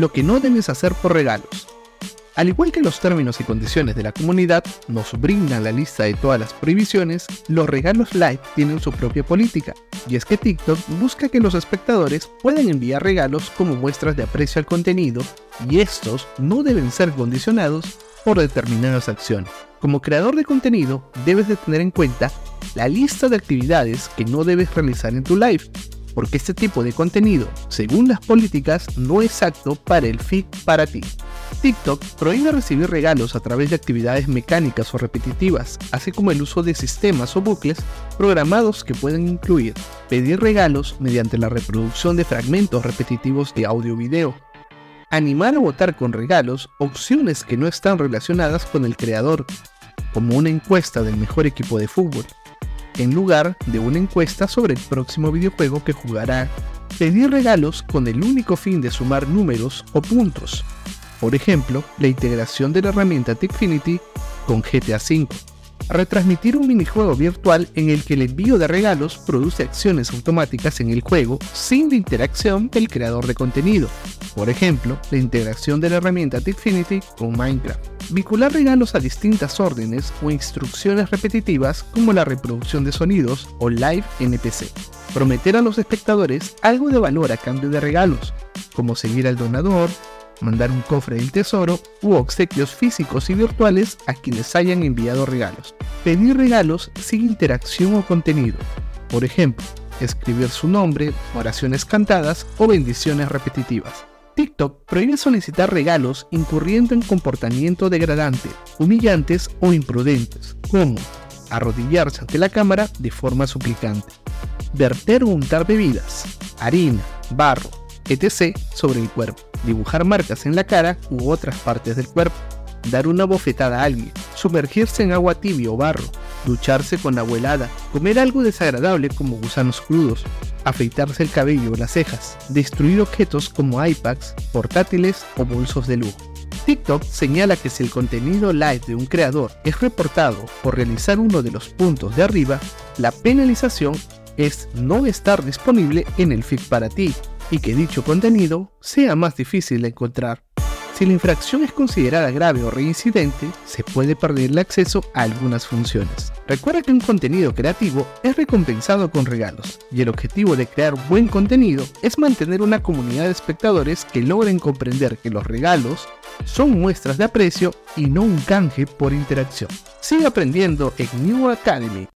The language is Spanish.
lo que no debes hacer por regalos. Al igual que los términos y condiciones de la comunidad nos brindan la lista de todas las prohibiciones, los regalos live tienen su propia política, y es que TikTok busca que los espectadores puedan enviar regalos como muestras de aprecio al contenido, y estos no deben ser condicionados por determinadas acciones. Como creador de contenido, debes de tener en cuenta la lista de actividades que no debes realizar en tu live, porque este tipo de contenido, según las políticas, no es apto para el feed para ti. TikTok prohíbe recibir regalos a través de actividades mecánicas o repetitivas, así como el uso de sistemas o bucles programados que pueden incluir pedir regalos mediante la reproducción de fragmentos repetitivos de audio o video, animar a votar con regalos opciones que no están relacionadas con el creador, como una encuesta del mejor equipo de fútbol, en lugar de una encuesta sobre el próximo videojuego que jugará, pedir regalos con el único fin de sumar números o puntos. Por ejemplo, la integración de la herramienta Techfinity con GTA V. Retransmitir un minijuego virtual en el que el envío de regalos produce acciones automáticas en el juego sin la interacción del creador de contenido. Por ejemplo, la integración de la herramienta Techfinity con Minecraft vincular regalos a distintas órdenes o instrucciones repetitivas como la reproducción de sonidos o live NPC. Prometer a los espectadores algo de valor a cambio de regalos, como seguir al donador, mandar un cofre del tesoro u obsequios físicos y virtuales a quienes hayan enviado regalos. Pedir regalos sin interacción o contenido. Por ejemplo, escribir su nombre, oraciones cantadas o bendiciones repetitivas. TikTok prohíbe solicitar regalos incurriendo en comportamiento degradante, humillantes o imprudentes, como arrodillarse ante la cámara de forma suplicante, verter o untar bebidas, harina, barro, etc. sobre el cuerpo, dibujar marcas en la cara u otras partes del cuerpo, dar una bofetada a alguien, sumergirse en agua tibia o barro, ducharse con agua helada, comer algo desagradable como gusanos crudos, afeitarse el cabello o las cejas, destruir objetos como iPads, portátiles o bolsos de lujo. TikTok señala que si el contenido live de un creador es reportado por realizar uno de los puntos de arriba, la penalización es no estar disponible en el feed para ti y que dicho contenido sea más difícil de encontrar. Si la infracción es considerada grave o reincidente, se puede perder el acceso a algunas funciones. Recuerda que un contenido creativo es recompensado con regalos, y el objetivo de crear buen contenido es mantener una comunidad de espectadores que logren comprender que los regalos son muestras de aprecio y no un canje por interacción. Sigue aprendiendo en New Academy